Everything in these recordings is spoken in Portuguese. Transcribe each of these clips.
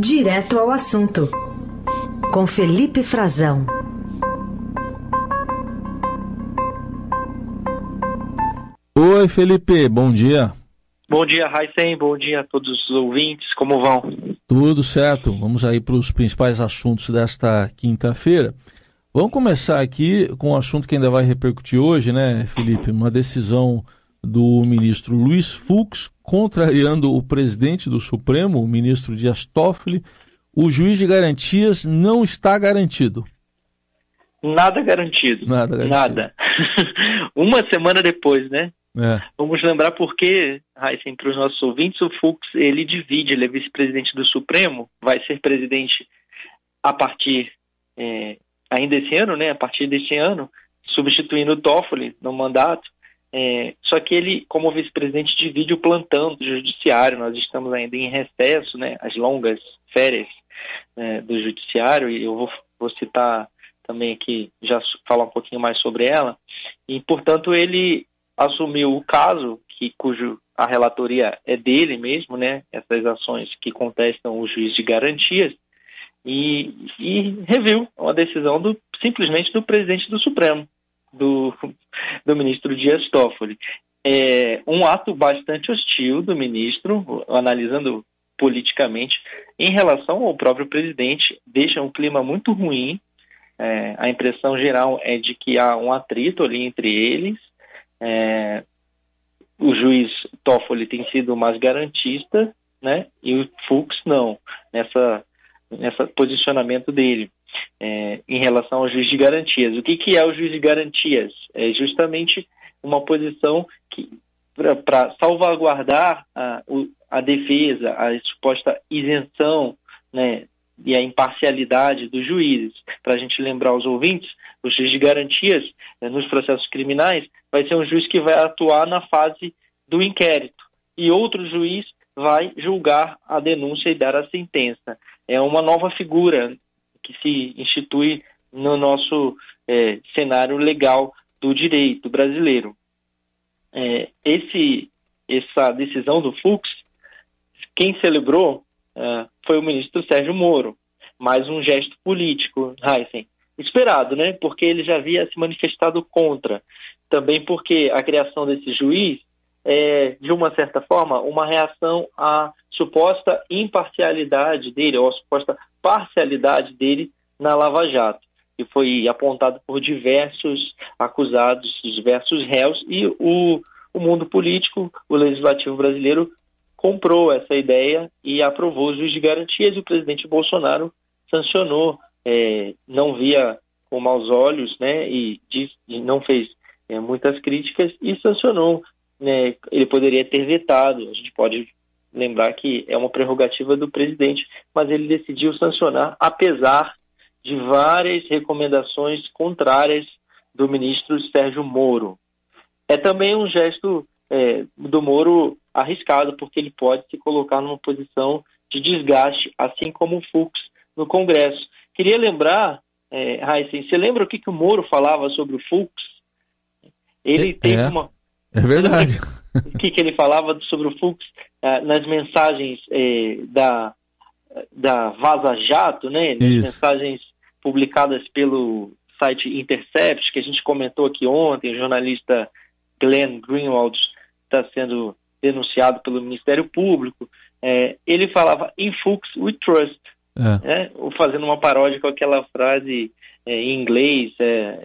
Direto ao assunto, com Felipe Frazão. Oi, Felipe, bom dia. Bom dia, Raíssen, bom dia a todos os ouvintes, como vão? Tudo certo, vamos aí para os principais assuntos desta quinta-feira. Vamos começar aqui com um assunto que ainda vai repercutir hoje, né, Felipe? Uma decisão do ministro Luiz Fux, contrariando o presidente do Supremo, o ministro Dias Toffoli. O juiz de garantias não está garantido. Nada garantido. Nada garantido. Nada. Uma semana depois, né? É. Vamos lembrar porque, Heisen, para os nossos ouvintes, o Fux ele divide, ele é vice-presidente do Supremo, vai ser presidente a partir é, ainda esse ano, né? A partir deste ano, substituindo o Toffoli no mandato. É, só que ele, como vice-presidente, divide o plantão do judiciário. Nós estamos ainda em recesso, né? As longas férias né, do judiciário e eu vou, vou citar também aqui já falar um pouquinho mais sobre ela. E portanto ele assumiu o caso que cujo a relatoria é dele mesmo, né? Essas ações que contestam o juiz de garantias e, e reviu uma decisão do simplesmente do presidente do Supremo, do, do ministro Dias Toffoli. É um ato bastante hostil do ministro, analisando politicamente, em relação ao próprio presidente, deixa um clima muito ruim. É, a impressão geral é de que há um atrito ali entre eles. É, o juiz Toffoli tem sido mais garantista, né? E o Fux não, nessa, nessa posicionamento dele é, em relação ao juiz de garantias. O que, que é o juiz de garantias? É justamente uma posição que para salvaguardar a, a defesa, a suposta isenção né, e a imparcialidade dos juízes. Para a gente lembrar aos ouvintes, o juiz de garantias né, nos processos criminais vai ser um juiz que vai atuar na fase do inquérito e outro juiz vai julgar a denúncia e dar a sentença. É uma nova figura que se institui no nosso é, cenário legal do direito brasileiro. É, esse, essa decisão do Fux, quem celebrou é, foi o ministro Sérgio Moro, mais um gesto político, Heisen, esperado, né? Porque ele já havia se manifestado contra. Também porque a criação desse juiz é, de uma certa forma, uma reação à suposta imparcialidade dele, ou à suposta parcialidade dele na Lava Jato, que foi apontado por diversos acusados, diversos réus, e o, o mundo político, o legislativo brasileiro, comprou essa ideia e aprovou os juiz de garantias, e o presidente Bolsonaro sancionou, é, não via com maus olhos, né, e, diz, e não fez é, muitas críticas, e sancionou. Né, ele poderia ter vetado, a gente pode lembrar que é uma prerrogativa do presidente, mas ele decidiu sancionar, apesar de várias recomendações contrárias do ministro Sérgio Moro. É também um gesto é, do Moro arriscado, porque ele pode se colocar numa posição de desgaste, assim como o Fux no Congresso. Queria lembrar, é, Heisen, você lembra o que, que o Moro falava sobre o Fux? Ele é, teve uma. É verdade. O que, que ele falava sobre o Fux uh, nas mensagens eh, da, da Vaza Jato, né? Nas Isso. mensagens publicadas pelo site Intercept, que a gente comentou aqui ontem, o jornalista Glenn Greenwald está sendo denunciado pelo Ministério Público. É, ele falava in Fuchs we trust, É. né? fazendo uma paródia com aquela frase é, em inglês,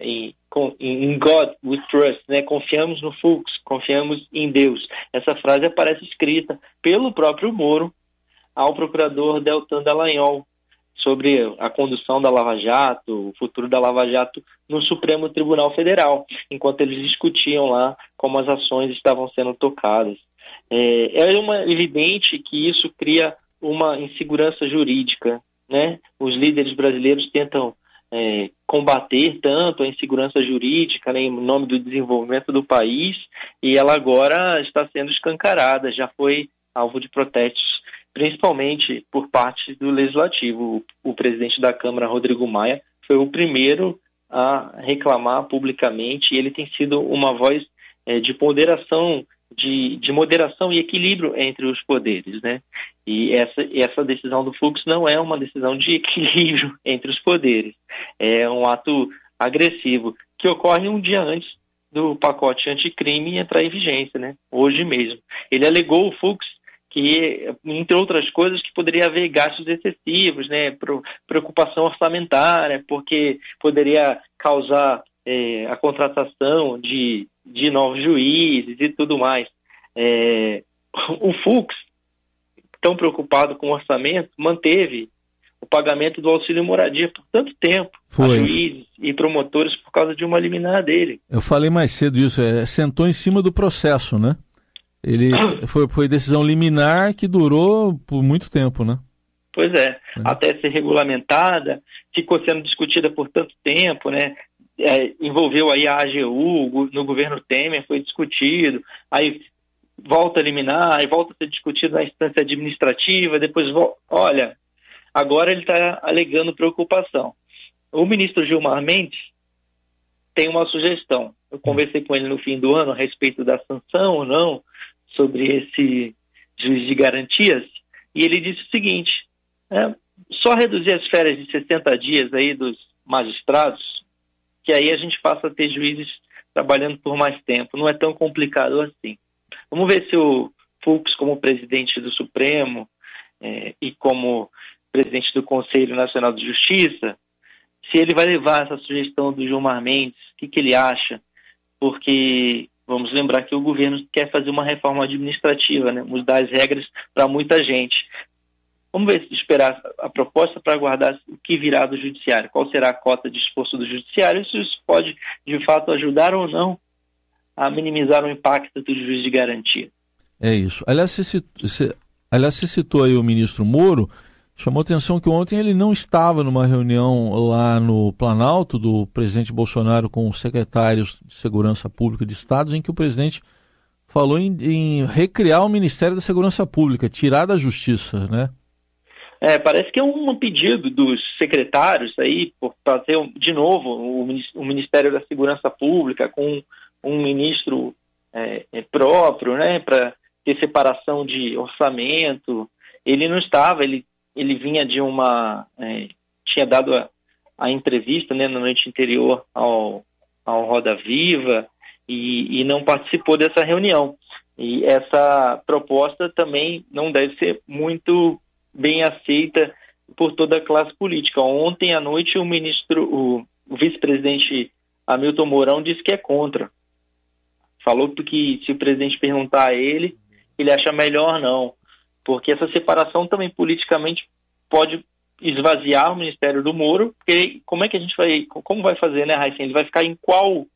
em, in God we trust, né? confiamos no Fuchs, confiamos em Deus. Essa frase aparece escrita pelo próprio Moro ao procurador Deltan Dallagnol sobre a condução da Lava Jato, o futuro da Lava Jato no Supremo Tribunal Federal, enquanto eles discutiam lá como as ações estavam sendo tocadas. É, é uma, evidente que isso cria uma insegurança jurídica. Né? Os líderes brasileiros tentam é, combater tanto a insegurança jurídica né, em nome do desenvolvimento do país e ela agora está sendo escancarada, já foi alvo de protestos, principalmente por parte do legislativo. O, o presidente da Câmara, Rodrigo Maia, foi o primeiro a reclamar publicamente e ele tem sido uma voz é, de ponderação de, de, moderação e equilíbrio entre os poderes, né? E essa, essa decisão do Fux não é uma decisão de equilíbrio entre os poderes. É um ato agressivo que ocorre um dia antes do pacote anticrime entrar em vigência, né? Hoje mesmo. Ele alegou o Fux que, entre outras coisas, que poderia haver gastos excessivos, né? Preocupação orçamentária, porque poderia causar é, a contratação de, de novos juízes e tudo mais. É, o Fux, tão preocupado com o orçamento, manteve o pagamento do auxílio moradia por tanto tempo Foi. juízes e promotores por causa de uma liminar dele. Eu falei mais cedo isso, é, sentou em cima do processo, né? Ele foi, foi decisão liminar que durou por muito tempo, né? Pois é, é, até ser regulamentada, ficou sendo discutida por tanto tempo, né? É, envolveu aí a AGU, no governo Temer foi discutido, aí volta a liminar, aí volta a ser discutido na instância administrativa, depois, olha, Agora ele está alegando preocupação. O ministro Gilmar Mendes tem uma sugestão. Eu conversei com ele no fim do ano a respeito da sanção ou não sobre esse juiz de garantias e ele disse o seguinte: é, só reduzir as férias de 60 dias aí dos magistrados, que aí a gente passa a ter juízes trabalhando por mais tempo. Não é tão complicado assim. Vamos ver se o Fux, como presidente do Supremo é, e como presidente do Conselho Nacional de Justiça, se ele vai levar essa sugestão do Gilmar Mendes, o que, que ele acha, porque vamos lembrar que o governo quer fazer uma reforma administrativa, né, mudar as regras para muita gente. Vamos ver se esperar a proposta para aguardar o que virá do judiciário, qual será a cota de esforço do judiciário, se isso pode de fato ajudar ou não a minimizar o impacto do juiz de garantia. É isso. Aliás, você citou, você, aliás, você citou aí o ministro Moro, Chamou atenção que ontem ele não estava numa reunião lá no Planalto do presidente Bolsonaro com os secretários de Segurança Pública de Estados, em que o presidente falou em, em recriar o Ministério da Segurança Pública, tirar da Justiça, né? É, parece que é um pedido dos secretários aí para ter de novo o, Ministério da Segurança Pública com um ministro é, é próprio, né, para ter separação de orçamento. Ele não estava, ele ele vinha de uma. É, tinha dado a, a, entrevista né, na noite anterior ao, ao Roda Viva e, e não participou dessa reunião. E essa proposta também não deve ser muito bem aceita por toda a classe política. Ontem à noite o ministro, o, vice-presidente Hamilton Mourão disse que é contra. Falou que se o presidente perguntar a ele, ele acha melhor não porque essa separação também politicamente pode esvaziar o Ministério do Moro, porque como é que a gente vai, como vai fazer, né, Raíssa? Ele vai ficar em qual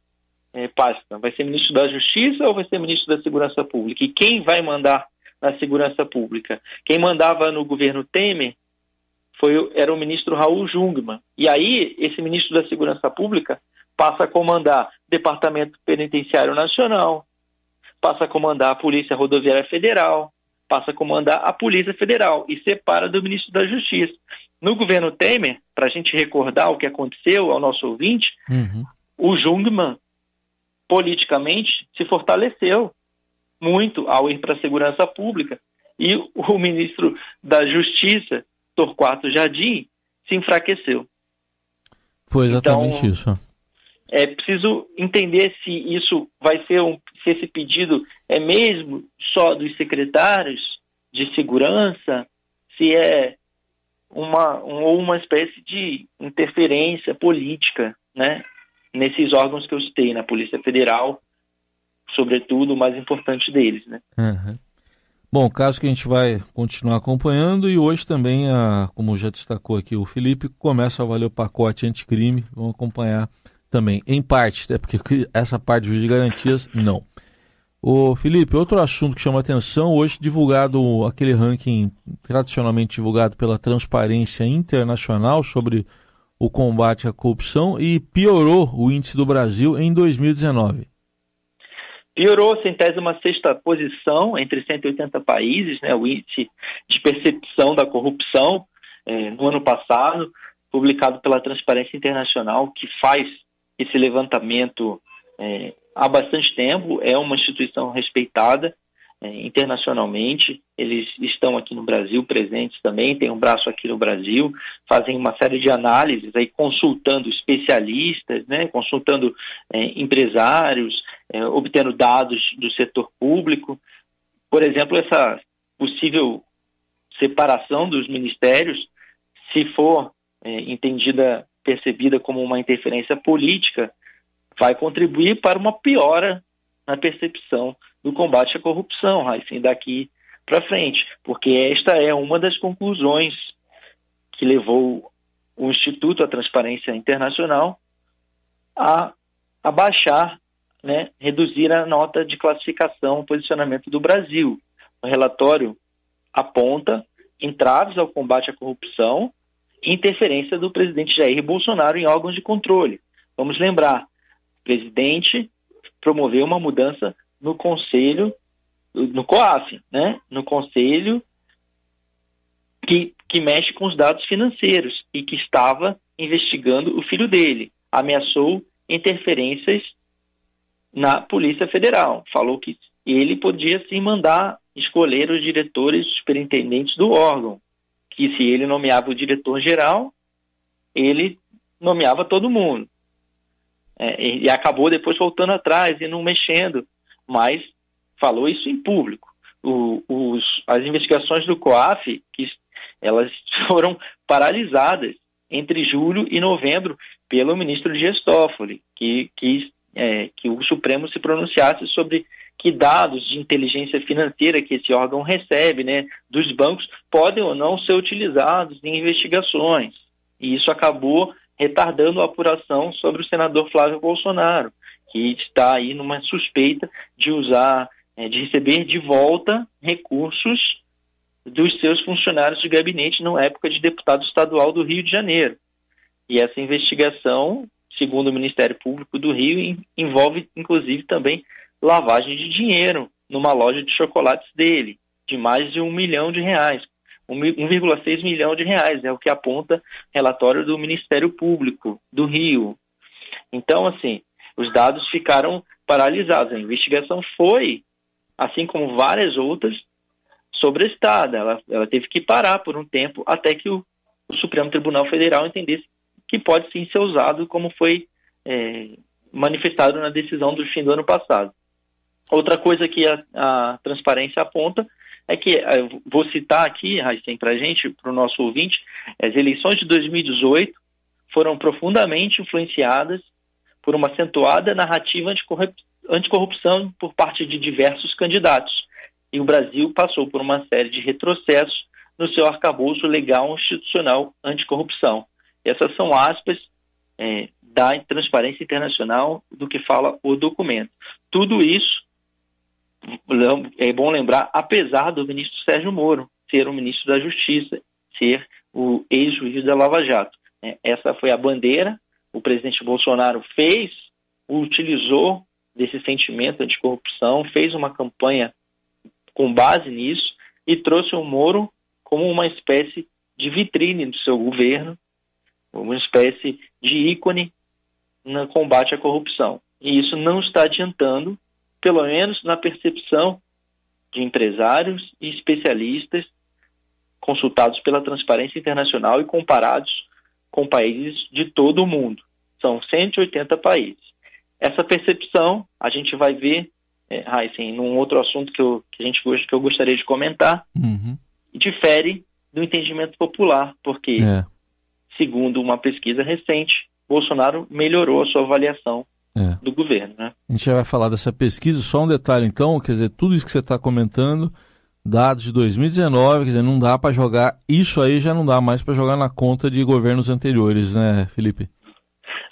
é, pasta? Vai ser ministro da Justiça ou vai ser ministro da Segurança Pública? E quem vai mandar na Segurança Pública? Quem mandava no governo Temer foi, era o ministro Raul Jungmann. E aí, esse ministro da Segurança Pública passa a comandar Departamento Penitenciário Nacional, passa a comandar a Polícia Rodoviária Federal, passa a comandar a Polícia Federal e separa do ministro da Justiça. No governo Temer, para a gente recordar o que aconteceu ao nosso ouvinte, uhum. o Jungmann, politicamente, se fortaleceu muito ao ir para a segurança pública e o ministro da Justiça, Torquato Jardim, se enfraqueceu. Foi exatamente então, isso. É preciso entender se isso vai ser um, se esse pedido é mesmo só dos secretários de segurança, se é uma um, ou uma espécie de interferência política, né, nesses órgãos que eu citei, na Polícia Federal, sobretudo o mais importante deles, né. Uhum. Bom, caso que a gente vai continuar acompanhando e hoje também, a, como já destacou aqui o Felipe, começa a valer o pacote anticrime, vamos acompanhar também, em parte, né, porque essa parte de garantias, não. O Felipe, outro assunto que chama atenção, hoje divulgado aquele ranking tradicionalmente divulgado pela Transparência Internacional sobre o combate à corrupção e piorou o índice do Brasil em 2019. Piorou centésima sexta posição entre 180 países, né, o índice de percepção da corrupção é, no ano passado, publicado pela Transparência Internacional, que faz esse levantamento é, há bastante tempo, é uma instituição respeitada é, internacionalmente, eles estão aqui no Brasil presentes também, tem um braço aqui no Brasil, fazem uma série de análises aí consultando especialistas, né, consultando empresários, é, obtendo dados do setor público. Por exemplo, essa possível separação dos ministérios, se for é, entendida, percebida como uma interferência política, vai contribuir para uma piora na percepção do combate à corrupção, assim, daqui para frente, porque esta é uma das conclusões que levou o Instituto à Transparência Internacional a abaixar, né, reduzir a nota de classificação, posicionamento do Brasil. O relatório aponta entraves ao combate à corrupção e interferência do presidente Jair Bolsonaro em órgãos de controle. Vamos lembrar, o presidente promoveu uma mudança no conselho, no COAF, né? no conselho que, que mexe com os dados financeiros e que estava investigando o filho dele. Ameaçou interferências na Polícia Federal. Falou que ele podia sim mandar escolher os diretores superintendentes do órgão, que se ele nomeava o diretor geral, ele nomeava todo mundo. É, e acabou depois voltando atrás e não mexendo mas falou isso em público. O, os, as investigações do COAF, que elas foram paralisadas entre julho e novembro pelo ministro Dias que quis é, que o Supremo se pronunciasse sobre que dados de inteligência financeira que esse órgão recebe, né, dos bancos, podem ou não ser utilizados em investigações. E isso acabou retardando a apuração sobre o senador Flávio Bolsonaro, que está aí numa suspeita de usar, é, de receber de volta recursos dos seus funcionários de gabinete na época de deputado estadual do Rio de Janeiro. E essa investigação, segundo o Ministério Público do Rio, envolve inclusive também lavagem de dinheiro numa loja de chocolates dele, de mais de um milhão de reais. 1,6 milhão de reais, é o que aponta relatório do Ministério Público do Rio. Então, assim, os dados ficaram paralisados. A investigação foi, assim como várias outras, sobrestada. Ela, ela teve que parar por um tempo até que o, o Supremo Tribunal Federal entendesse que pode sim ser usado como foi é, manifestado na decisão do fim do ano passado. Outra coisa que a, a transparência aponta é que, é, vou citar aqui, Raíssen, para a gente, para o nosso ouvinte, as eleições de 2018 foram profundamente influenciadas por uma acentuada narrativa anticorrupção por parte de diversos candidatos. E o Brasil passou por uma série de retrocessos no seu arcabouço legal institucional anticorrupção. Essas são aspas é, da Transparência Internacional do que fala o documento. Tudo isso, é bom lembrar, apesar do ministro Sérgio Moro ser o ministro da Justiça, ser o ex-juiz da Lava Jato. É, essa foi a bandeira o presidente Bolsonaro fez, utilizou desse sentimento anticorrupção, fez uma campanha com base nisso e trouxe o Moro como uma espécie de vitrine do seu governo, uma espécie de ícone no combate à corrupção. E isso não está adiantando, pelo menos na percepção de empresários e especialistas consultados pela Transparência Internacional e comparados com países de todo o mundo. São 180 países. Essa percepção a gente vai ver, é, Heisen, num outro assunto que, eu, que a gente que eu gostaria de comentar, uhum. difere do entendimento popular, porque, é. Segundo uma pesquisa recente, Bolsonaro melhorou a sua avaliação é. do governo. Né? A gente já vai falar dessa pesquisa, só um detalhe então, quer dizer, tudo isso que você está comentando dados de 2019, quer dizer, não dá para jogar, isso aí já não dá mais para jogar na conta de governos anteriores, né, Felipe?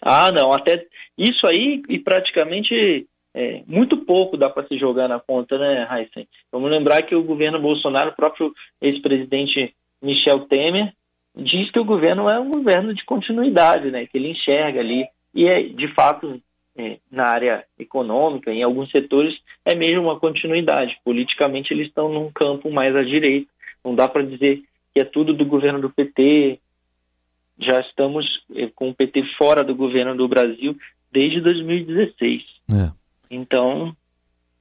Ah, não, até isso aí e praticamente é, muito pouco dá para se jogar na conta, né, Heisen? Vamos lembrar que o governo Bolsonaro, o próprio ex-presidente Michel Temer, diz que o governo é um governo de continuidade, né, que ele enxerga ali, e é de fato é, na área econômica, em alguns setores, é mesmo uma continuidade. Politicamente, eles estão num campo mais à direita. Não dá para dizer que é tudo do governo do PT. Já estamos é, com o PT fora do governo do Brasil desde 2016. É. Então,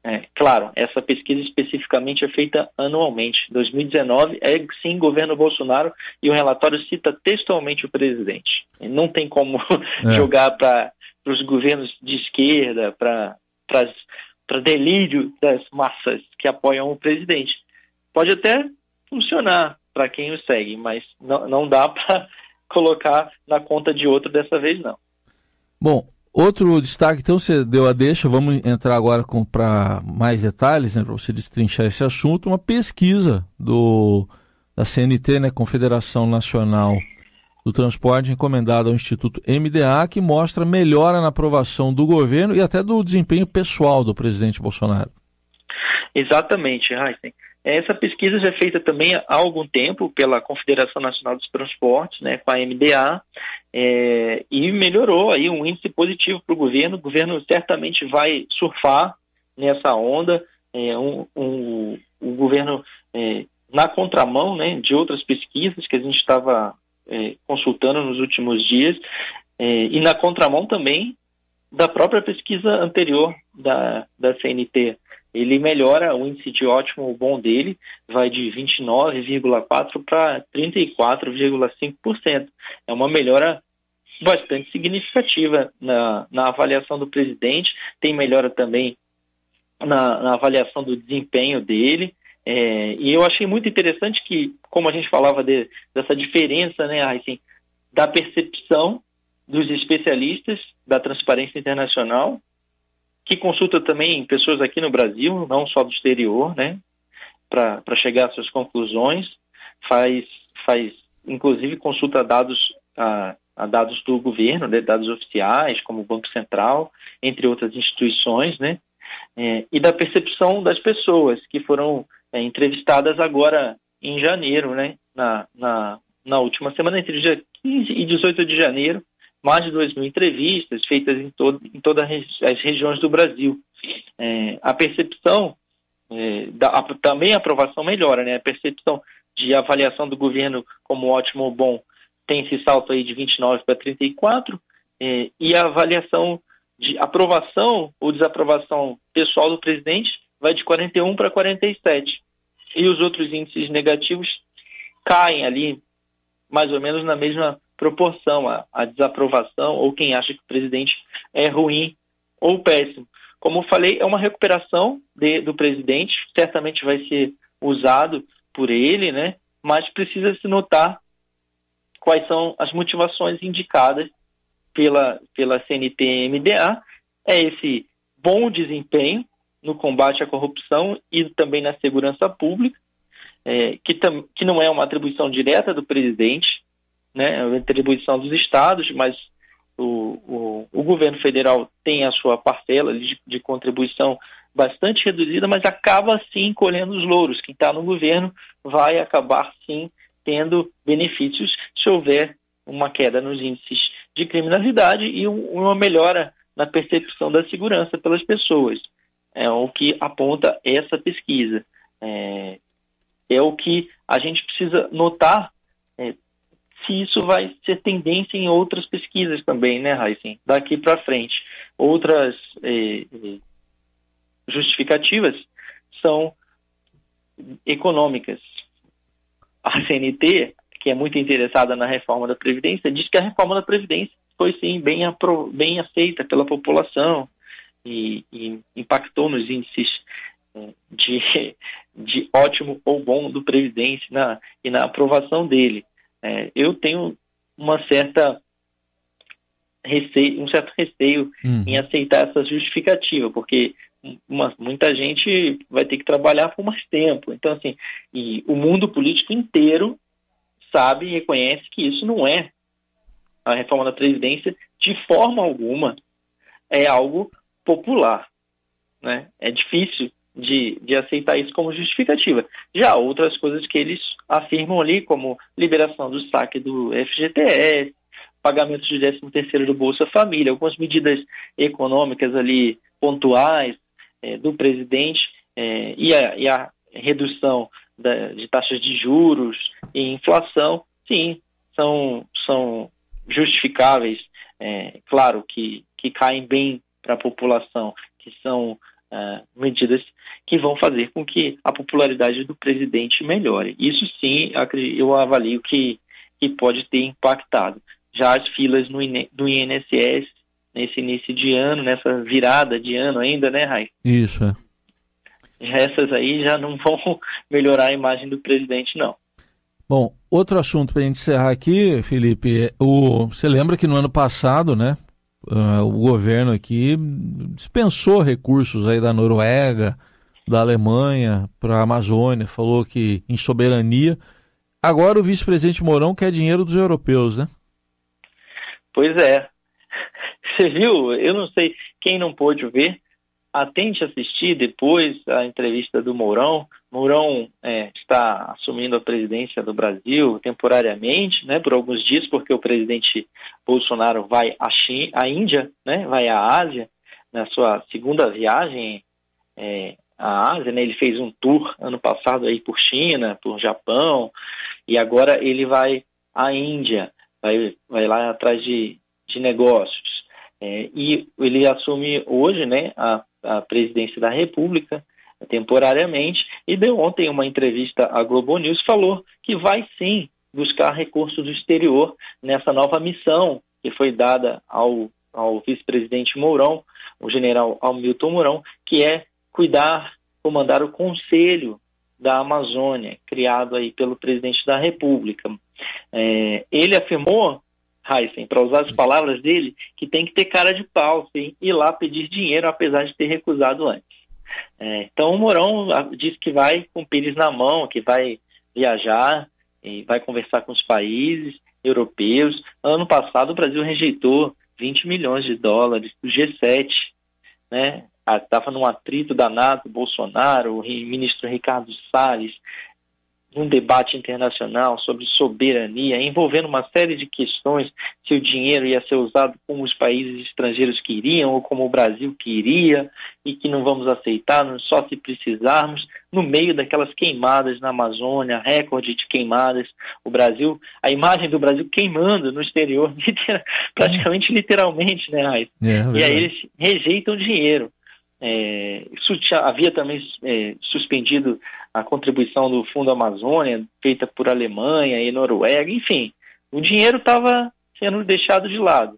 É, claro, essa pesquisa especificamente é feita anualmente. 2019 é sim governo Bolsonaro e o relatório cita textualmente o presidente. Não tem como é. jogar para os governos de esquerda, para delírio das massas que apoiam o presidente. Pode até funcionar para quem o segue, mas não, não dá para colocar na conta de outro dessa vez, não. Bom, Outro destaque, então, você deu a deixa, vamos entrar agora para mais detalhes, né, para você destrinchar esse assunto. Uma pesquisa do, da CNT, né, Confederação Nacional do Transporte, encomendada ao Instituto MDA, que mostra melhora na aprovação do governo e até do desempenho pessoal do presidente Bolsonaro. Exatamente, Heisen. Essa pesquisa já é feita também há algum tempo pela Confederação Nacional dos Transportes, né, com a MDA, é, e melhorou aí um índice positivo para o governo. O governo certamente vai surfar nessa onda. É, um, um, o governo é, na contramão né, de outras pesquisas que a gente estava é, consultando nos últimos dias, é, e na contramão também da própria pesquisa anterior da, da CNT. Ele melhora o índice de ótimo bom dele, vai de 29,4% para 34,5%. É uma melhora bastante significativa na, na avaliação do presidente, tem melhora também na, na avaliação do desempenho dele. É, e eu achei muito interessante que, como a gente falava de, dessa diferença, né, assim, da percepção dos especialistas da transparência internacional, que consulta também pessoas aqui no Brasil, não só do exterior, né, para chegar às suas conclusões, faz, faz inclusive consulta dados ah, dados do governo, né, dados oficiais, como o Banco Central, entre outras instituições, né, é, e da percepção das pessoas que foram é, entrevistadas agora em janeiro, né, na, na, na última semana, entre dia 15 e 18 de janeiro, mais de 2 mil entrevistas feitas em, todo, em todas as regiões do Brasil. É, a percepção, é, da, a, também a aprovação melhora, né? A percepção de avaliação do governo como ótimo ou bom tem esse salto aí de 29 para 34, é, e a avaliação de aprovação ou desaprovação pessoal do presidente vai de 41 para 47. E os outros índices negativos caem ali mais ou menos na mesma proporção, a, a desaprovação ou quem acha que o presidente é ruim ou péssimo. Como eu falei, é uma recuperação de, do presidente, certamente vai ser usado por ele, né? mas precisa se notar quais são as motivações indicadas pela, pela CNT-MDA, é esse bom desempenho no combate à corrupção e também na segurança pública, é, que, tam, que não é uma atribuição direta do presidente, né, é uma atribuição dos estados, mas o, o, o governo federal tem a sua parcela de, de, contribuição bastante reduzida, mas acaba sim colhendo os louros. Quem está no governo vai acabar sim tendo benefícios se houver uma queda nos índices de criminalidade e uma melhora na percepção da segurança pelas pessoas. É o que aponta essa pesquisa. É, é o que a gente precisa notar é, se isso vai ser tendência em outras pesquisas também, né, Heisen? Daqui para frente. Outras é, é, justificativas são econômicas. A CNT, que é muito interessada na reforma da Previdência, diz que a reforma da Previdência foi sim bem, bem aceita pela população e, e impactou nos índices é, de, de ótimo ou bom do Previdência na, e na aprovação dele. É, eu tenho uma certa receio, um certo receio hum. em aceitar essa justificativa, porque uma, muita gente vai ter que trabalhar por mais tempo. Então, assim, e o mundo político inteiro sabe e reconhece que isso não é a reforma da Previdência, de forma alguma, é algo popular. Né? É difícil de, de aceitar isso como justificativa. Já outras coisas que eles afirmam ali, como liberação do saque do FGTS, pagamento de 13 terceiro do Bolsa Família, algumas medidas econômicas ali pontuais é, do presidente é, e, a, e, a, redução da, de taxas de juros e inflação, sim, são, são justificáveis, é, claro que, que caem bem para a população, que são uh, medidas que vão fazer com que a popularidade do presidente melhore. Isso sim, eu avalio que, que pode ter impactado. Já as filas no, INSS nesse início de ano, nessa virada de ano ainda, né, Rai? Isso, é. Essas aí já não vão melhorar a imagem do presidente, não. Bom, outro assunto para a gente encerrar aqui, Felipe, o, você lembra que no ano passado, né, uh, o governo aqui dispensou recursos aí da Noruega, da Alemanha para a Amazônia, falou que em soberania. Agora o vice-presidente Mourão quer dinheiro dos europeus, né? Pois é. Você viu? Eu não sei quem não pôde ver. Atente assistir depois a entrevista do Mourão. Mourão é, está assumindo a presidência do Brasil temporariamente, né, por alguns dias, porque o presidente Bolsonaro vai à, China, à Índia, né, vai à Ásia, na sua segunda viagem é, à Ásia. Né, ele fez um tour ano passado aí por China, por Japão, e agora ele vai à Índia, vai, vai lá atrás de, de negócios. É, e ele assume hoje né, a, a presidência da República, temporariamente, e deu ontem uma entrevista à Globo News, falou que vai sim buscar recursos do exterior nessa nova missão que foi dada ao, ao vice-presidente Mourão, o general Hamilton Mourão, que é cuidar, comandar o Conselho da Amazônia, criado aí pelo presidente da República. É, ele afirmou Heisen, para usar as palavras dele, que tem que ter cara de pau, sim, ir lá pedir dinheiro, apesar de ter recusado antes. É, então o Mourão disse que vai com o Pires na mão, que vai viajar e vai conversar com os países europeus. Ano passado o Brasil rejeitou 20 milhões de dólares do G7, né? Estava num atrito danado, Bolsonaro, o ministro Ricardo Salles, um debate internacional sobre soberania, envolvendo uma série de questões, se o dinheiro ia ser usado como os países estrangeiros queriam ou como o Brasil queria, e que não vamos aceitar, só se precisarmos, no meio daquelas queimadas na Amazônia, recorde de queimadas, o Brasil, a imagem do Brasil queimando no exterior, praticamente literalmente, né, Raiz? É, e aí eles rejeitam dinheiro. É, havia também é, suspendido a contribuição do Fundo Amazônia, feita por Alemanha e Noruega, enfim, o dinheiro estava sendo deixado de lado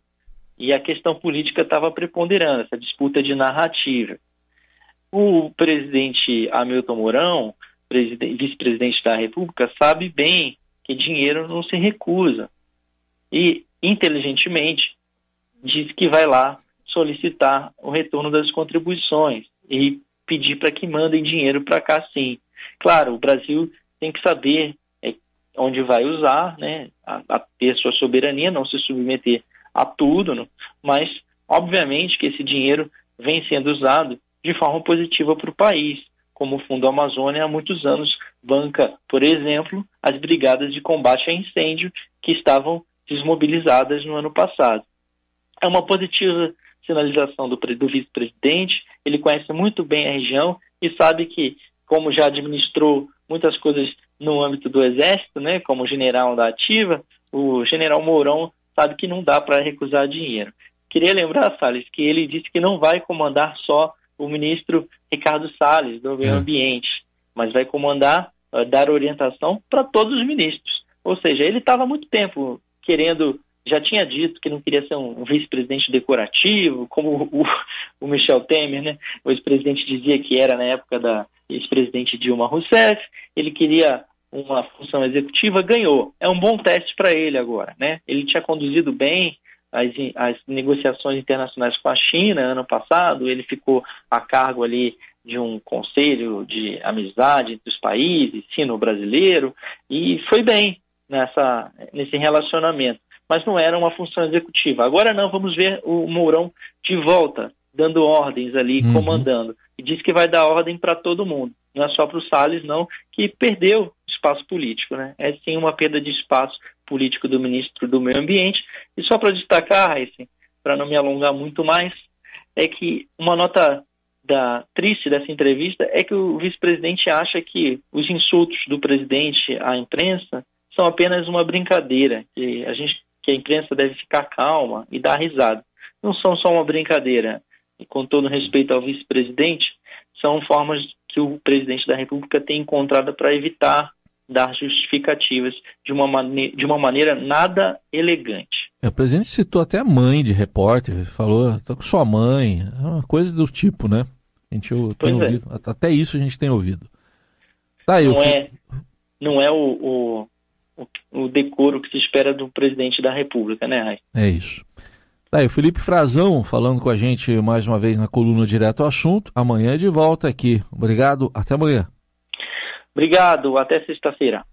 e a questão política estava preponderando, essa disputa de narrativa. O presidente Hamilton Mourão, vice-presidente da República, sabe bem que dinheiro não se recusa e, inteligentemente, diz que vai lá solicitar o retorno das contribuições e pedir para que mandem dinheiro para cá sim. Claro, o Brasil tem que saber é, onde vai usar, né, a, a, ter sua soberania, não se submeter a tudo, né, mas obviamente que esse dinheiro vem sendo usado de forma positiva para o país, como o Fundo Amazônia há muitos anos banca, por exemplo, as brigadas de combate a incêndio que estavam desmobilizadas no ano passado. É uma positiva sinalização do, do vice-presidente, ele conhece muito bem a região e sabe que, como já administrou muitas coisas no âmbito do Exército, né, como general da ativa, o general Mourão sabe que não dá para recusar dinheiro. Queria lembrar, Salles, que ele disse que não vai comandar só o ministro Ricardo Salles, do Meio é. Ambiente, mas vai comandar, uh, dar orientação para todos os ministros. Ou seja, ele estava muito tempo querendo já tinha dito que não queria ser um, vice-presidente decorativo, como o, o, Michel Temer, né? O ex-presidente dizia que era na época da ex-presidente Dilma Rousseff. Ele queria uma função executiva, ganhou. É um bom teste para ele agora, né? Ele tinha conduzido bem as, as negociações internacionais com a China ano passado. Ele ficou a cargo ali de um conselho de amizade entre os países, sino brasileiro, e foi bem nessa, nesse relacionamento mas não era uma função executiva. Agora não, vamos ver o Mourão de volta, dando ordens ali, uhum. comandando. E diz que vai dar ordem para todo mundo. Não é só para o Salles, não, que perdeu espaço político. Né? É sim uma perda de espaço político do ministro do Meio Ambiente. E só para destacar, assim, para não me alongar muito mais, é que uma nota da triste dessa entrevista é que o vice-presidente acha que os insultos do presidente à imprensa são apenas uma brincadeira, que a gente que a imprensa deve ficar calma e dar risada. Não são só uma brincadeira. E com todo respeito ao vice-presidente, são formas que o presidente da República tem encontrado para evitar dar justificativas de uma, mane de uma maneira nada elegante. É, o presidente citou até a mãe de repórter, falou, tô com sua mãe, é uma coisa do tipo, né? A gente tem é. ouvido, até isso a gente tem ouvido. Tá, não, eu... é, não é o, o, o, decoro que se espera do presidente da República, né, Rai? É isso. Tá aí, o Felipe Frazão falando com a gente mais uma vez na coluna Direto ao Assunto. Amanhã é de volta aqui. Obrigado, até amanhã. Obrigado, até sexta-feira.